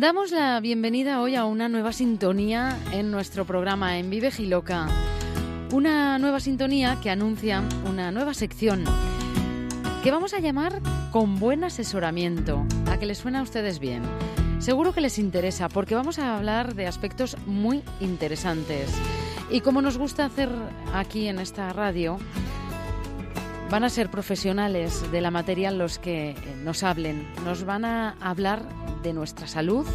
Damos la bienvenida hoy a una nueva sintonía en nuestro programa En Vive Giloca. Una nueva sintonía que anuncia una nueva sección que vamos a llamar Con buen asesoramiento. ¿A que les suena a ustedes bien? Seguro que les interesa porque vamos a hablar de aspectos muy interesantes. Y como nos gusta hacer aquí en esta radio, van a ser profesionales de la materia los que nos hablen. Nos van a hablar de nuestra salud,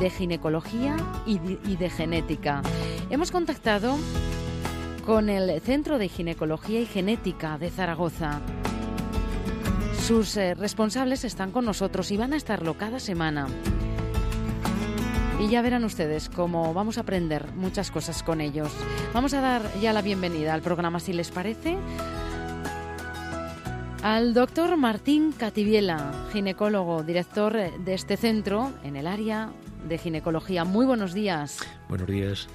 de ginecología y de, genética. Hemos contactado con el Centro de Ginecología y Genética de Zaragoza. Sus eh, responsables están con nosotros y van a estarlo cada semana. Y ya verán ustedes cómo vamos a aprender muchas cosas con ellos. Vamos a dar ya la bienvenida al programa, si les parece, al doctor Martín Cativiela, ginecólogo, director de este centro en el área de ginecología. Muy buenos días. Buenos días.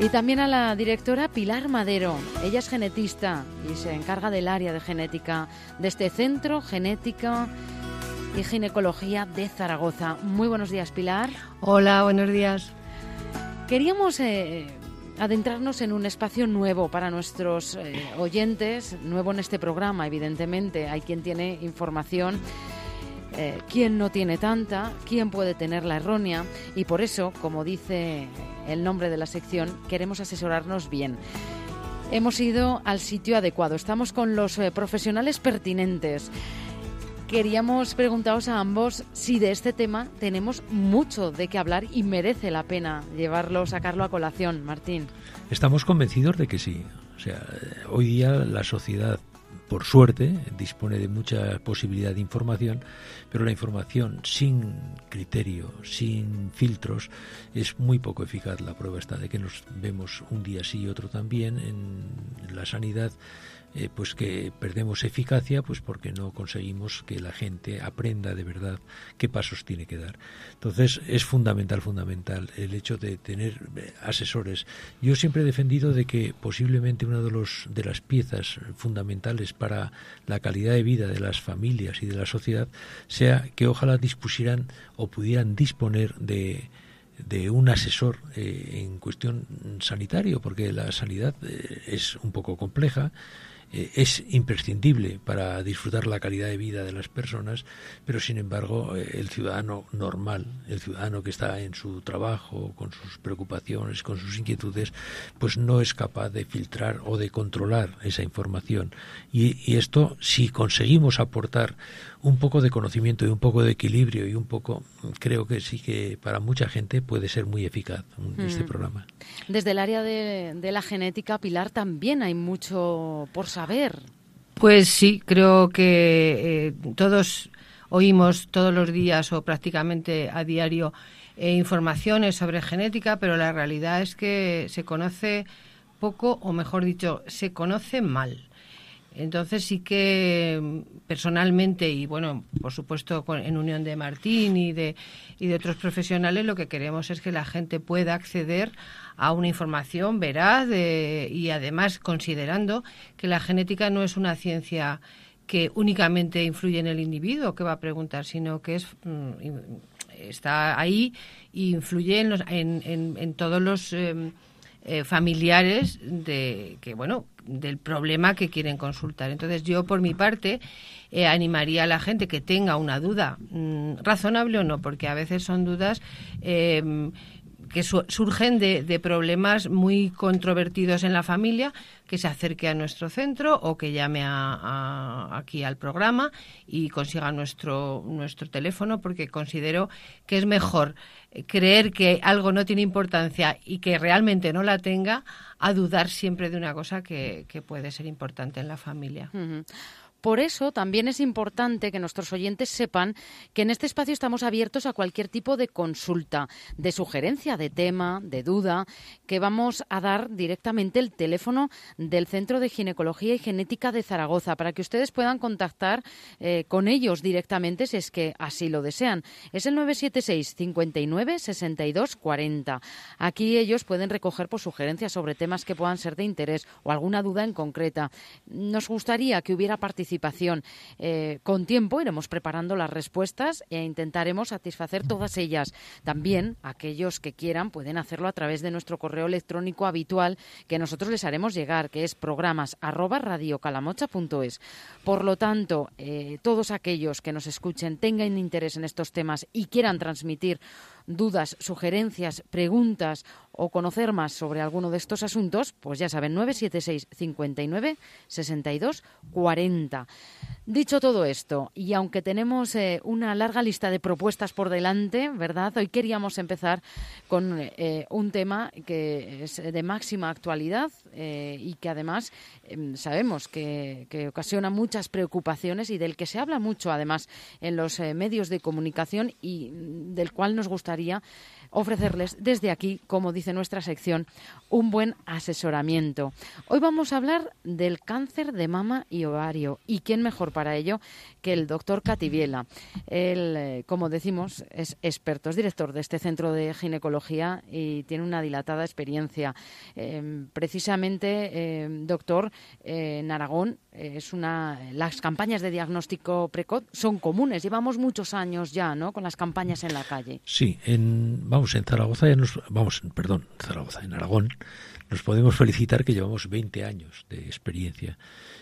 Y también a la directora Pilar Madero. Ella es genetista y se encarga del área de genética de este centro, genética y ginecología de Zaragoza. Muy buenos días, Pilar. Hola, buenos días. Queríamos eh, adentrarnos en un espacio nuevo para nuestros eh, oyentes, nuevo en este programa, evidentemente. Hay quien tiene información, eh, quien no tiene tanta, quien puede tener la errónea y por eso, como dice el nombre de la sección, queremos asesorarnos bien. Hemos ido al sitio adecuado, estamos con los eh, profesionales pertinentes. Queríamos preguntaros a ambos si de este tema tenemos mucho de qué hablar y merece la pena llevarlo, sacarlo a colación, Martín. Estamos convencidos de que sí. O sea, hoy día la sociedad por suerte, dispone de mucha posibilidad de información, pero la información sin criterio, sin filtros, es muy poco eficaz. La prueba está de que nos vemos un día sí y otro también en la sanidad eh, pues que perdemos eficacia pues porque no conseguimos que la gente aprenda de verdad qué pasos tiene que dar. Entonces es fundamental, fundamental el hecho de tener eh, asesores. Yo siempre he defendido de que posiblemente una de, los, de las piezas fundamentales para la calidad de vida de las familias y de la sociedad sea que ojalá dispusieran o pudieran disponer de de un asesor eh, en cuestión sanitario, porque la sanidad es un poco compleja, eh, es imprescindible para disfrutar la calidad de vida de las personas, pero sin embargo eh, el ciudadano normal, el ciudadano que está en su trabajo, con sus preocupaciones, con sus inquietudes, pues no es capaz de filtrar o de controlar esa información. Y, y esto, si conseguimos aportar un poco de conocimiento y un poco de equilibrio y un poco, creo que sí que para mucha gente puede ser muy eficaz este mm. programa. Desde el área de, la genética, Pilar, también hay mucho por saber. Pues sí, creo que eh, todos oímos todos los días o prácticamente a diario eh, informaciones sobre genética, pero la realidad es que se conoce poco, o mejor dicho, se conoce mal. Entonces sí que personalmente y bueno, por supuesto en unión de Martín y de, y de otros profesionales, lo que queremos es que la gente pueda acceder a una información veraz y además considerando que la genética no es una ciencia que únicamente influye en el individuo que va a preguntar, sino que es mm, está ahí e influye en, en, en, todos los em, eh, familiares de que bueno del problema que quieren consultar. Entonces yo por mi parte eh, animaría a la gente que tenga una duda mm, razonable o no, porque a veces son dudas eh, que surgen de, problemas muy controvertidos en la familia, que se acerque a nuestro centro o que llame a, aquí al programa y consiga nuestro, nuestro teléfono, porque considero que es mejor creer que algo no tiene importancia y que realmente no la tenga, a dudar siempre de una cosa que, puede ser importante en la familia. Por eso también es importante que nuestros oyentes sepan que en este espacio estamos abiertos a cualquier tipo de consulta, de sugerencia, de tema, de duda, que vamos a dar directamente el teléfono del Centro de Ginecología y Genética de Zaragoza para que ustedes puedan contactar eh, con ellos directamente si es que así lo desean. Es el 976 59 62 40. Aquí ellos pueden recoger por sugerencias sobre temas que puedan ser de interés o alguna duda en concreta. Nos gustaría que hubiera participación. Eh, con tiempo iremos preparando las respuestas e intentaremos satisfacer todas ellas. También aquellos que quieran pueden hacerlo a través de nuestro correo electrónico habitual que nosotros les haremos llegar, que es programas. Por lo tanto, eh, todos aquellos que nos escuchen tengan interés en estos temas y quieran transmitir dudas, sugerencias, preguntas o conocer más sobre alguno de estos asuntos, pues ya saben, 976 59 62 40. Dicho todo esto, y aunque tenemos eh, una larga lista de propuestas por delante, ¿verdad? Hoy queríamos empezar con eh, un tema que es de máxima actualidad eh, y que además em, sabemos que, que, ocasiona muchas preocupaciones y del que se habla mucho además en los medios de comunicación y mm, del cual nos gustaría ofrecerles desde aquí, como dice nuestra sección, un buen asesoramiento. Hoy vamos a hablar del cáncer de mama y ovario. ¿Y quién mejor para ello que el doctor Cativiela? Él, eh, como decimos, es experto, es director de este centro de ginecología y tiene una dilatada experiencia. Em, precisamente, em, doctor, eh, en Aragón es una las campañas de diagnóstico precoz son comunes. Llevamos muchos años ya no con las campañas en la calle. Sí en vamos en Zaragoza ya nos vamos perdón Zaragoza en Aragón nos podemos felicitar que llevamos 20 años de experiencia.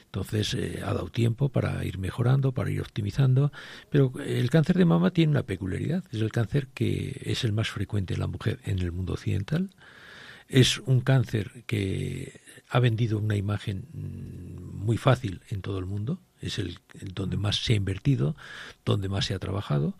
Entonces eh, ha dado tiempo para ir mejorando para ir optimizando pero el cáncer de mama tiene una peculiaridad es el cáncer que es el más frecuente en la mujer en el mundo occidental. Es un cáncer que ha vendido una imagen mm, muy fácil en todo el mundo, es el, donde más se ha invertido, donde más se ha trabajado.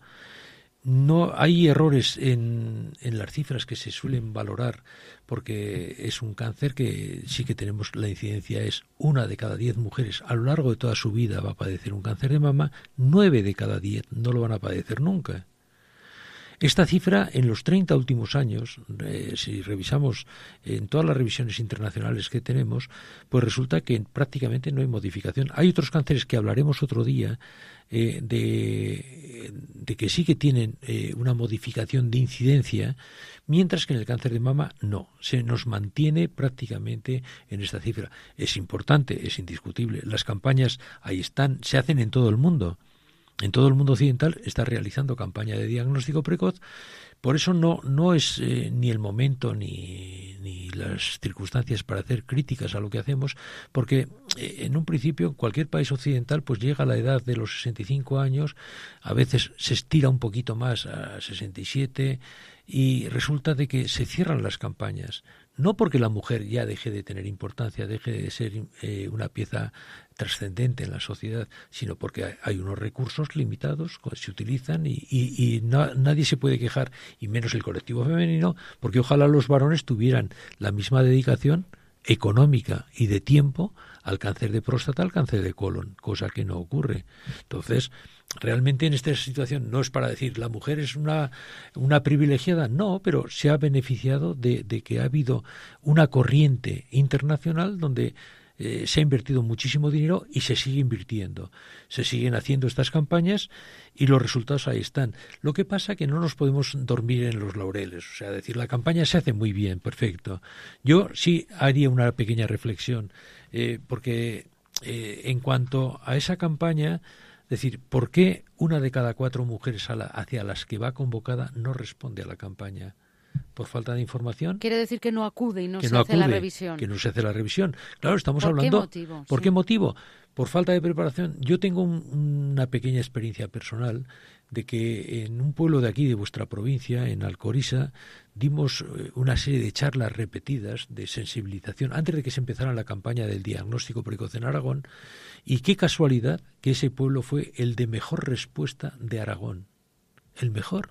No hay errores en, en, las cifras que se suelen valorar porque es un cáncer que sí que tenemos la incidencia es una de cada diez mujeres a lo largo de toda su vida va a padecer un cáncer de mama, nueve de cada diez no lo van a padecer nunca. Esta cifra en los 30 últimos años, eh, si revisamos en todas las revisiones internacionales que tenemos, pues resulta que prácticamente no hay modificación. Hay otros cánceres que hablaremos otro día eh, de, que sí que tienen eh, una modificación de incidencia, mientras que en el cáncer de mama no, se nos mantiene prácticamente en esta cifra. Es importante, es indiscutible. Las campañas ahí están, se hacen en todo el mundo en todo el mundo occidental está realizando campaña de diagnóstico precoz. Por eso no, no es eh, ni el momento ni, ni, las circunstancias para hacer críticas a lo que hacemos, porque eh, en un principio cualquier país occidental pues llega a la edad de los 65 años, a veces se estira un poquito más a 67 y resulta de que se cierran las campañas no porque la mujer ya deje de tener importancia, deje de ser eh, una pieza trascendente en la sociedad, sino porque hay unos recursos limitados que se utilizan y, nadie se puede quejar, y menos el colectivo femenino, porque ojalá los varones tuvieran la misma dedicación económica y de tiempo al cáncer de próstata, al cáncer de colon, cosa que no ocurre. Entonces, realmente en esta situación no es para decir la mujer es una, una privilegiada, no, pero se ha beneficiado de, de que ha habido una corriente internacional donde eh, se ha invertido muchísimo dinero y se sigue invirtiendo. Se siguen haciendo estas campañas y los resultados ahí están. Lo que pasa es que no nos podemos dormir en los laureles. O sea, decir, la campaña se hace muy bien, perfecto. Yo sí haría una pequeña reflexión, eh, porque eh, en cuanto a esa campaña, decir, ¿por qué una de cada cuatro mujeres hacia las que va convocada no responde a la campaña? por falta de información. Quiere decir que no acude y no se hace la revisión. Que no se hace la revisión. Claro, estamos hablando. motivo? ¿Por qué motivo? Por falta de preparación. Yo tengo una pequeña experiencia personal de que en un pueblo de aquí, de vuestra provincia, en Alcorisa, dimos eh, una serie de charlas repetidas de sensibilización antes de que se empezara la campaña del diagnóstico precoz en Aragón. Y qué casualidad que ese pueblo fue el de mejor respuesta de Aragón. El mejor.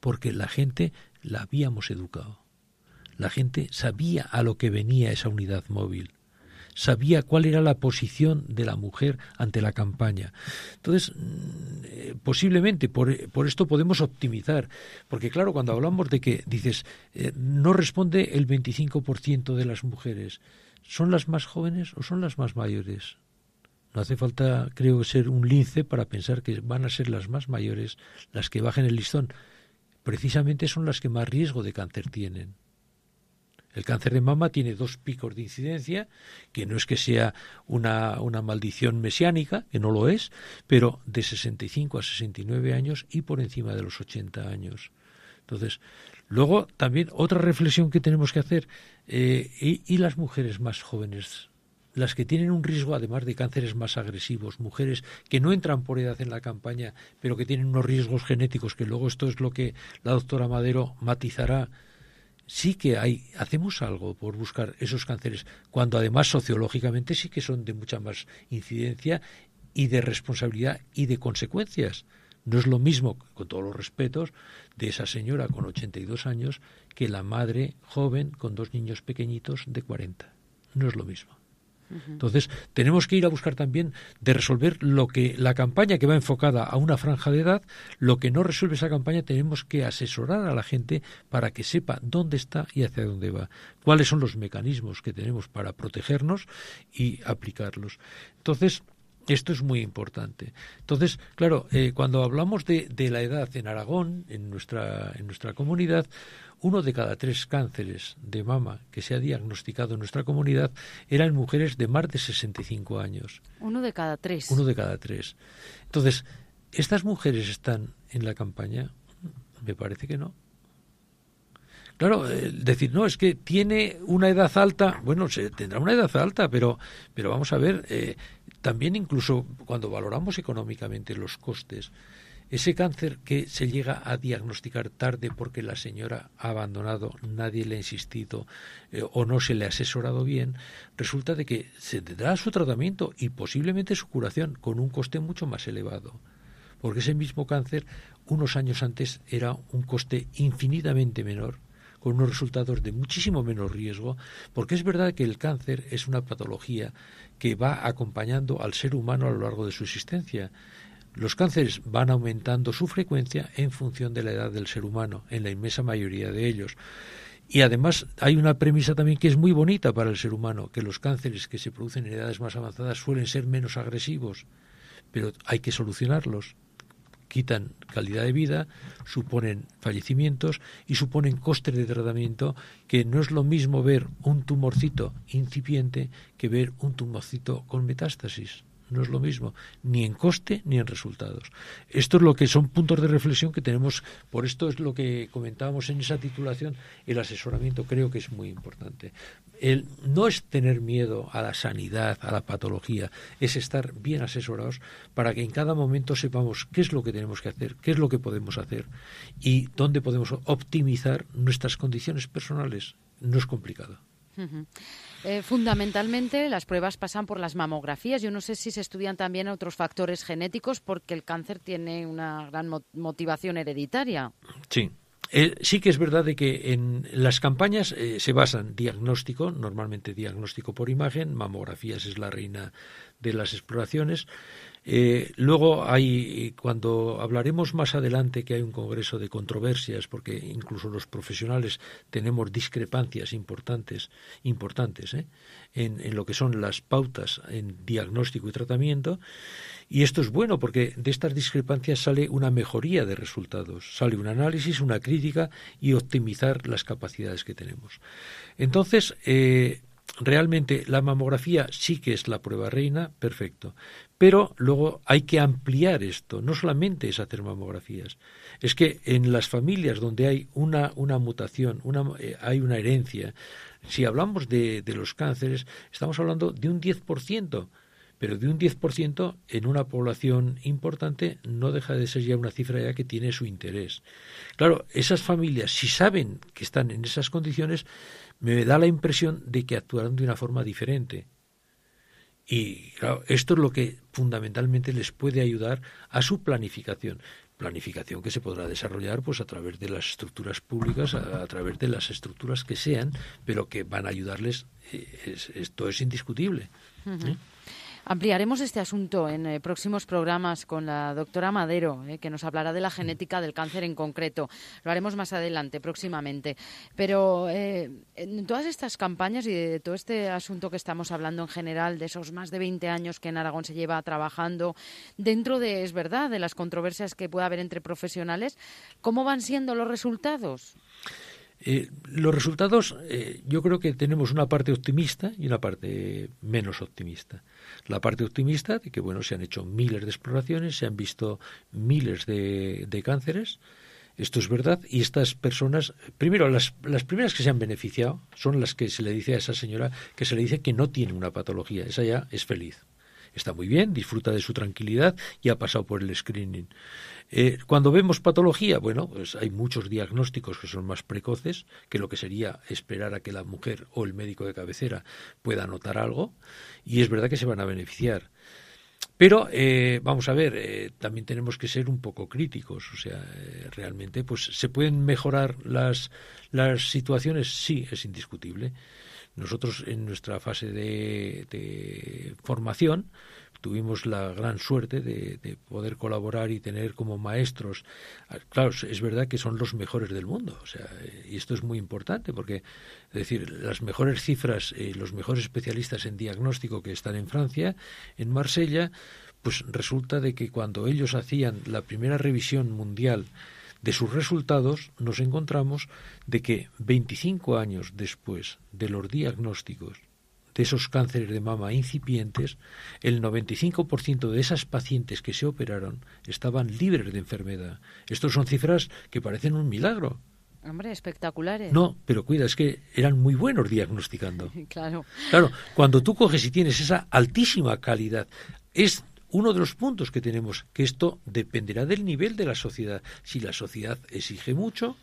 Porque la gente la habíamos educado. La gente sabía a lo que venía esa unidad móvil, sabía cuál era la posición de la mujer ante la campaña. Entonces, mm, eh, posiblemente por, esto podemos optimizar, porque claro, cuando hablamos de que dices, eh, no responde el 25% de las mujeres, ¿son las más jóvenes o son las más mayores? No hace falta, creo, ser un lince para pensar que van a ser las más mayores las que bajen el listón precisamente son las que más riesgo de cáncer tienen. El cáncer de mama tiene dos picos de incidencia, que no es que sea una, una maldición mesiánica, que no lo es, pero de 65 a 69 años y por encima de los 80 años. Entonces, luego también otra reflexión que tenemos que hacer, eh, y, las mujeres más jóvenes las que tienen un riesgo además de cánceres más agresivos, mujeres que no entran por edad en la campaña, pero que tienen unos riesgos genéticos, que luego esto es lo que la doctora Madero matizará sí que hay, hacemos algo por buscar esos cánceres, cuando además sociológicamente sí que son de mucha más incidencia y de responsabilidad y de consecuencias. No es lo mismo, con todos los respetos, de esa señora con 82 años que la madre joven con dos niños pequeñitos de 40. No es lo mismo. Entonces, tenemos que ir a buscar también de resolver lo que la campaña que va enfocada a una franja de edad, lo que no resuelve esa campaña, tenemos que asesorar a la gente para que sepa dónde está y hacia dónde va, cuáles son los mecanismos que tenemos para protegernos y aplicarlos. Entonces, esto es muy importante. Entonces, claro, eh, cuando hablamos de, de, la edad en Aragón, en nuestra, en nuestra comunidad, uno de cada tres cánceres de mama que se ha diagnosticado en nuestra comunidad eran mujeres de más de 65 años. Uno de cada tres. Uno de cada tres. Entonces, ¿estas mujeres están en la campaña? Me parece que no. Claro, eh, decir, no, es que tiene una edad alta, bueno, se, tendrá una edad alta, pero, pero vamos a ver, eh, también incluso cuando valoramos económicamente los costes, ese cáncer que se llega a diagnosticar tarde porque la señora ha abandonado, nadie le ha insistido eh, o no se le ha asesorado bien, resulta de que se tendrá su tratamiento y posiblemente su curación con un coste mucho más elevado. Porque ese mismo cáncer unos años antes era un coste infinitamente menor con unos resultados de muchísimo menos riesgo, porque es verdad que el cáncer es una patología que va acompañando al ser humano a lo largo de su existencia los cánceres van aumentando su frecuencia en función de la edad del ser humano, en la inmensa mayoría de ellos. Y además hay una premisa también que es muy bonita para el ser humano, que los cánceres que se producen en edades más avanzadas suelen ser menos agresivos, pero hay que solucionarlos. Quitan calidad de vida, suponen fallecimientos y suponen costes de tratamiento que no es lo mismo ver un tumorcito incipiente que ver un tumorcito con metástasis no es lo mismo, ni en coste ni en resultados. Esto es lo que son puntos de reflexión que tenemos, por esto es lo que comentábamos en esa titulación, el asesoramiento creo que es muy importante. El no es tener miedo a la sanidad, a la patología, es estar bien asesorados para que en cada momento sepamos qué es lo que tenemos que hacer, qué es lo que podemos hacer y dónde podemos optimizar nuestras condiciones personales. No es complicado. Eh, fundamentalmente las pruebas pasan por las mamografías. Yo no sé si se estudian también otros factores genéticos porque el cáncer tiene una gran motivación hereditaria. Sí. Eh, sí que es verdad de que en las campañas eh, se basan diagnóstico, normalmente diagnóstico por imagen, mamografías es la reina de las exploraciones, eh, luego hay, cuando hablaremos más adelante que hay un congreso de controversias, porque incluso los profesionales tenemos discrepancias importantes, importantes ¿eh? en, en, lo que son las pautas en diagnóstico y tratamiento, y esto es bueno porque de estas discrepancias sale una mejoría de resultados, sale un análisis, una crítica y optimizar las capacidades que tenemos. Entonces, eh, realmente la mamografía sí que es la prueba reina, perfecto. Pero luego hay que ampliar esto, no solamente es hacer mamografías, es que en las familias donde hay una, mutación, una, eh, hay una herencia, si hablamos de, de los cánceres, estamos hablando de un 10%, pero de un 10% en una población importante no deja de ser ya una cifra ya que tiene su interés. Claro, esas familias, si saben que están en esas condiciones, me da la impresión de que actuarán de una forma diferente. Y claro, esto es lo que fundamentalmente les puede ayudar a su planificación. Planificación que se podrá desarrollar pues a través de las estructuras públicas, a, través de las estructuras que sean, pero que van a ayudarles. Eh, esto es indiscutible. Ampliaremos este asunto en eh, próximos programas con la doctora Madero, eh, que nos hablará de la genética del cáncer en concreto. Lo haremos más adelante, próximamente. Pero eh, en todas estas campañas y de todo este asunto que estamos hablando en general, de esos más de 20 años que en Aragón se lleva trabajando, dentro de, es verdad, de las controversias que pueda haber entre profesionales, ¿cómo van siendo los resultados? Eh, los resultados, eh, yo creo que tenemos una parte optimista y una parte menos optimista. La parte optimista de que, bueno, se han hecho miles de exploraciones, se han visto miles de, de cánceres, esto es verdad, y estas personas, primero, las, las primeras que se han beneficiado son las que se le dice a esa señora que se le dice que no tiene una patología, esa ya es feliz está muy bien, disfruta de su tranquilidad y ha pasado por el screening. Eh, cuando vemos patología, bueno, pues hay muchos diagnósticos que son más precoces que lo que sería esperar a que la mujer o el médico de cabecera pueda notar algo y es verdad que se van a beneficiar. Pero eh, vamos a ver, eh, también tenemos que ser un poco críticos, o sea, realmente, pues se pueden mejorar las las situaciones, sí, es indiscutible. Nosotros en nuestra fase de, formación tuvimos la gran suerte de, poder colaborar y tener como maestros, ah, claro, es verdad que son los mejores del mundo, o sea, y esto es muy importante porque, es decir, las mejores cifras, eh, los mejores especialistas en diagnóstico que están en Francia, en Marsella, pues resulta de que cuando ellos hacían la primera revisión mundial de sus resultados nos encontramos de que 25 años después de los diagnósticos de esos cánceres de mama incipientes, el 95% de esas pacientes que se operaron estaban libres de enfermedad. Estos son cifras que parecen un milagro. Hombre, espectaculares. No, pero cuida, es que eran muy buenos diagnosticando. claro. Claro, cuando tú coges y tienes esa altísima calidad, es uno de los puntos que tenemos, que esto dependerá del nivel de la sociedad. Si la sociedad exige mucho,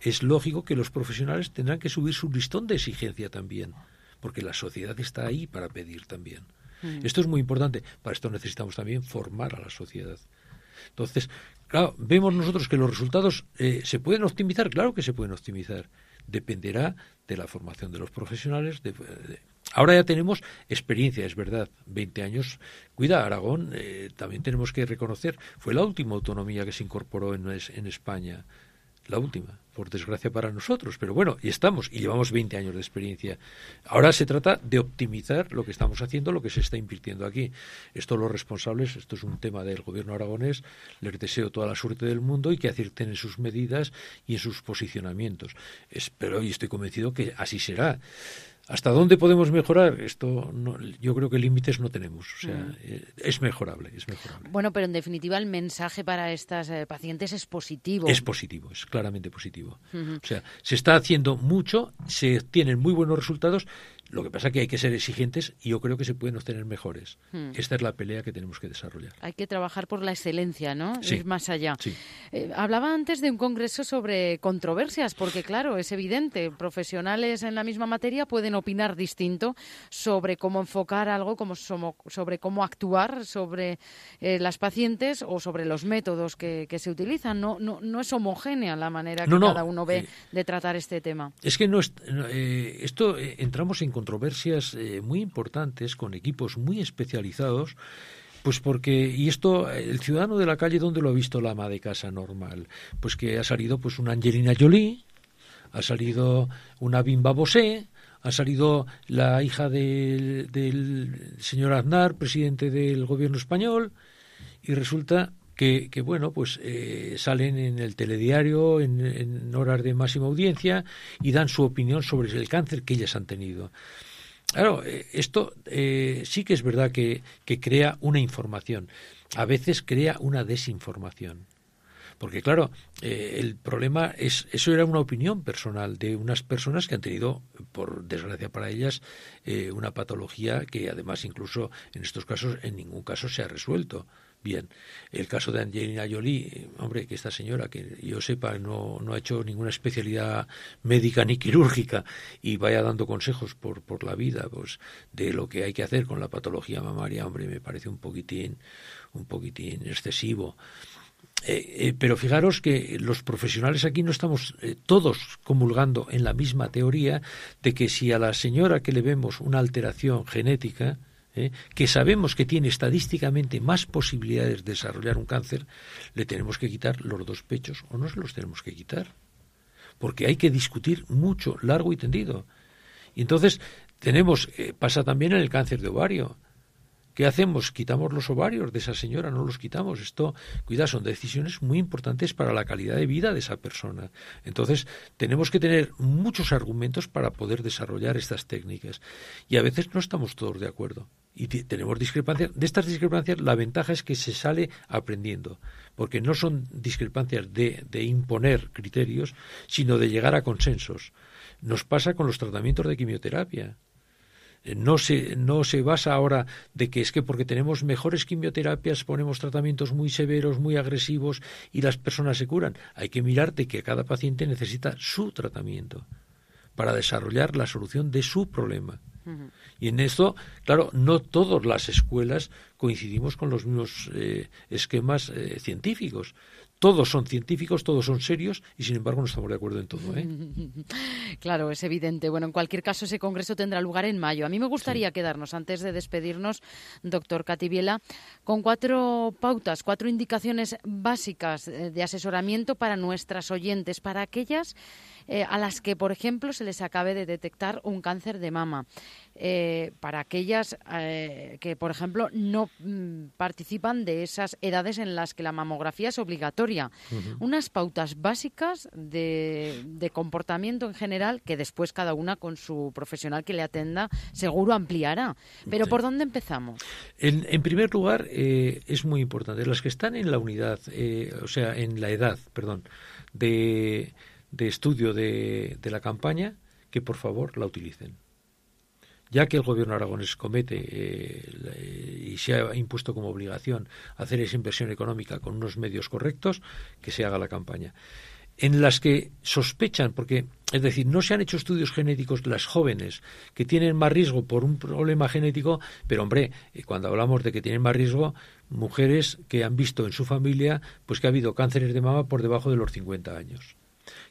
es lógico que los profesionales tendrán que subir su listón de exigencia también, porque la sociedad está ahí para pedir también. Mm. Esto es muy importante. Para esto necesitamos también formar a la sociedad. Entonces, claro, vemos nosotros que los resultados eh, se pueden optimizar, claro que se pueden optimizar. Dependerá de la formación de los profesionales, de, Ahora ya tenemos experiencia, es verdad, 20 años. Cuida, Aragón, eh, también tenemos que reconocer, fue la última autonomía que se incorporó en, España la última, por desgracia para nosotros, pero bueno, y estamos, y llevamos 20 años de experiencia. Ahora se trata de optimizar lo que estamos haciendo, lo que se está invirtiendo aquí. Esto los responsables, esto es un tema del gobierno aragonés, les deseo toda la suerte del mundo y que acierten en sus medidas y en sus posicionamientos. Espero y estoy convencido que así será. ¿Hasta dónde podemos mejorar? Esto yo creo que límites no tenemos. O sea, mm. eh, es mejorable, es mejorable. Bueno, pero en definitiva el mensaje para estas eh, pacientes es positivo. Es positivo, es claramente positivo. O sea, se está haciendo mucho, se tienen muy buenos resultados lo que pasa es que hay que ser exigentes y yo creo que se pueden obtener mejores. Hmm. Esta es la pelea que tenemos que desarrollar. Hay que trabajar por la excelencia, ¿no? Sí. Ir más allá. Sí. Eh, hablaba antes de un congreso sobre controversias, porque claro, es evidente, profesionales en la misma materia pueden opinar distinto sobre cómo enfocar algo, como sobre cómo actuar sobre eh, las pacientes o sobre los métodos que, se utilizan. No, no, no es homogénea la manera que cada uno ve de tratar este tema. Es que no es, eh, esto entramos en controversias eh, muy importantes con equipos muy especializados pues porque, y esto, el ciudadano de la calle, ¿dónde lo ha visto la ama de casa normal? Pues que ha salido pues una Angelina Jolie, ha salido una Bimba Bosé, ha salido la hija del, del señor Aznar, presidente del gobierno español, y resulta que, bueno, pues eh, salen en el telediario en, horas de máxima audiencia y dan su opinión sobre el cáncer que ellas han tenido. Claro, eh, esto eh, sí que es verdad que, que crea una información. A veces crea una desinformación. Porque claro, el problema es, eso era una opinión personal de unas personas que han tenido, por desgracia para ellas, una patología que además incluso en estos casos en ningún caso se ha resuelto. Bien, el caso de Angelina Jolie, hombre, que esta señora, que yo sepa, no, no ha hecho ninguna especialidad médica ni quirúrgica y vaya dando consejos por, por la vida, pues, de lo que hay que hacer con la patología mamaria, hombre, me parece un poquitín, un poquitín excesivo. Eh, eh, pero fijaros que los profesionales aquí no estamos eh, todos comulgando en la misma teoría de que si a la señora que le vemos una alteración genética, ¿eh? que sabemos que tiene estadísticamente más posibilidades de desarrollar un cáncer, le tenemos que quitar los dos pechos o no se los tenemos que quitar. Porque hay que discutir mucho, largo y tendido. Y entonces tenemos, eh, pasa también en el cáncer de ovario. ¿Qué hacemos? ¿Quitamos los ovarios de esa señora? No los quitamos. Esto, cuida, son decisiones muy importantes para la calidad de vida de esa persona. Entonces, tenemos que tener muchos argumentos para poder desarrollar estas técnicas. Y a veces no estamos todos de acuerdo. Y tenemos discrepancias. De estas discrepancias, la ventaja es que se sale aprendiendo. Porque no son discrepancias de, de imponer criterios, sino de llegar a consensos. Nos pasa con los tratamientos de quimioterapia no se, no se basa ahora de que es que porque tenemos mejores quimioterapias ponemos tratamientos muy severos, muy agresivos y las personas se curan. Hay que mirarte que cada paciente necesita su tratamiento para desarrollar la solución de su problema. Y en esto, claro, no todas las escuelas coincidimos con los mismos eh, esquemas eh, científicos todos son científicos, todos son serios y sin embargo no estamos de acuerdo en todo. ¿eh? Claro, es evidente. Bueno, en cualquier caso ese congreso tendrá lugar en mayo. A mí me gustaría quedarnos, antes de despedirnos, doctor Cativiela, con cuatro pautas, cuatro indicaciones básicas eh, de asesoramiento para nuestras oyentes, para aquellas eh, a las que, por ejemplo, se les acabe de detectar un cáncer de mama. Eh, para aquellas eh, que, por ejemplo, no mm, participan de esas edades en las que la mamografía es obligatoria. Unas pautas básicas de, comportamiento en general que después cada una con su profesional que le atenda seguro ampliará. Pero ¿por dónde empezamos? En, primer lugar, eh, es muy importante, las que están en la unidad, o sea, en la edad, perdón, de, estudio de la campaña, que por favor la utilicen ya que el gobierno aragonés comete eh, y se ha impuesto como obligación hacer esa inversión económica con unos medios correctos, que se haga la campaña. En las que sospechan, porque, es decir, no se han hecho estudios genéticos las jóvenes que tienen más riesgo por un problema genético, pero hombre, eh, cuando hablamos de que tienen más riesgo, mujeres que han visto en su familia, pues que ha habido cánceres de mama por debajo de los 50 años,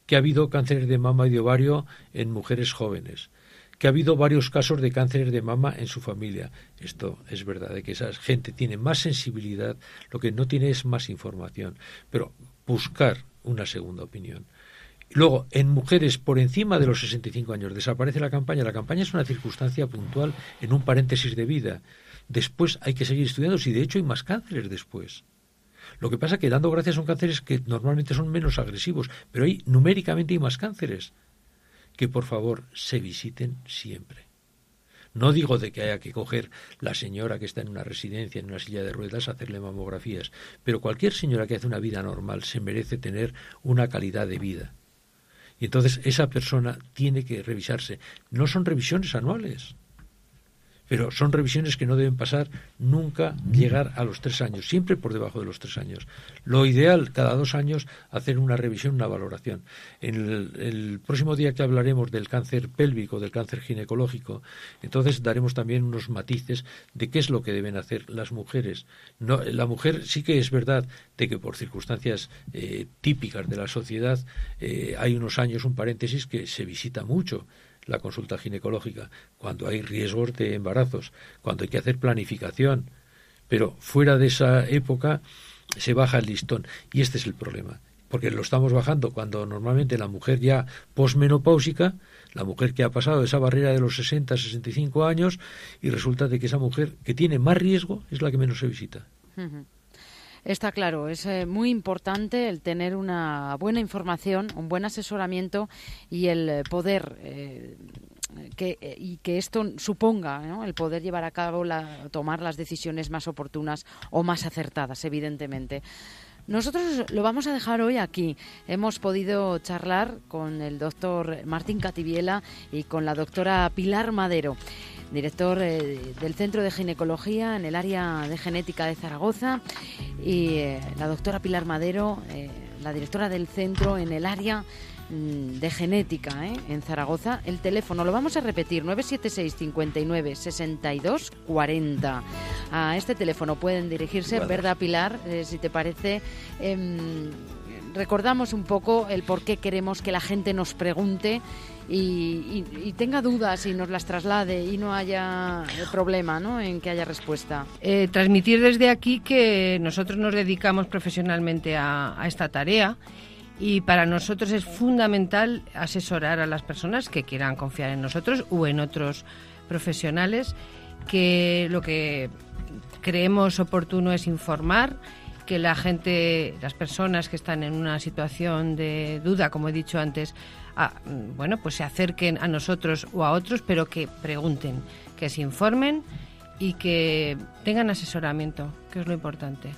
que ha habido cánceres de mama y de ovario en mujeres jóvenes, que ha habido varios casos de cáncer de mama en su familia. Esto es verdad, de que esa gente tiene más sensibilidad, lo que no tiene es más información, pero buscar una segunda opinión. Luego, en mujeres por encima de los 65 años desaparece la campaña. La campaña es una circunstancia puntual en un paréntesis de vida. Después hay que seguir estudiando si de hecho hay más cánceres después. Lo que pasa es que dando gracias son cánceres que normalmente son menos agresivos, pero hay numéricamente hay más cánceres que por favor se visiten siempre. No digo de que haya que coger la señora que está en una residencia, en una silla de ruedas, hacerle mamografías, pero cualquier señora que hace una vida normal se merece tener una calidad de vida. Y entonces esa persona tiene que revisarse. No son revisiones anuales, pero son revisiones que no deben pasar nunca llegar a los tres años, siempre por debajo de los tres años. Lo ideal, cada dos años, hacer una revisión, una valoración. En el, próximo día que hablaremos del cáncer pélvico, del cáncer ginecológico, entonces daremos también unos matices de qué es lo que deben hacer las mujeres. No, la mujer sí que es verdad de que por circunstancias eh, típicas de la sociedad eh, hay unos años, un paréntesis, que se visita mucho la consulta ginecológica, cuando hay riesgos de embarazos, cuando hay que hacer planificación. Pero fuera de esa época se baja el listón y este es el problema, porque lo estamos bajando cuando normalmente la mujer ya posmenopáusica, la mujer que ha pasado esa barrera de los 60, 65 años y resulta de que esa mujer que tiene más riesgo es la que menos se visita. Está claro, es eh, muy importante el tener una buena información, un buen asesoramiento y el eh, poder eh, que, y que esto suponga el poder llevar a cabo, la, tomar las decisiones más oportunas o más acertadas, evidentemente. Nosotros lo vamos a dejar hoy aquí. Hemos podido charlar con el doctor Martín Cativiela y con la doctora Pilar Madero director eh, del Centro de Ginecología en el área de genética de Zaragoza, y eh, la doctora Pilar Madero, eh, la directora del centro en el área mm, de genética en Zaragoza. El teléfono lo vamos a repetir, 976 59 62 40. A este teléfono pueden dirigirse, ¿verdad Pilar? si te parece em, recordamos un poco el por qué queremos que la gente nos pregunte y, tenga dudas y nos las traslade y no haya problema ¿no? en que haya respuesta. Eh, transmitir desde aquí que nosotros nos dedicamos profesionalmente a, a esta tarea y para nosotros es fundamental asesorar a las personas que quieran confiar en nosotros o en otros profesionales que lo que creemos oportuno es informar, que la gente, las personas que están en una situación de duda, como he dicho antes, bueno, pues se acerquen a nosotros o a otros, pero que pregunten, que se informen y que tengan asesoramiento, que es lo importante.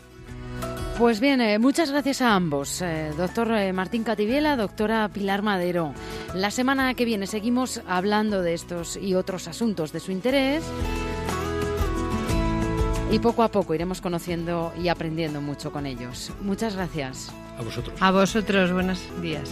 Pues bien, eh, muchas gracias a ambos, eh, doctor eh, Martín Cativiela, doctora Pilar Madero. La semana que viene seguimos hablando de estos y otros asuntos de su interés y poco a poco iremos conociendo y aprendiendo mucho con ellos. Muchas gracias. A vosotros. A vosotros, buenos días.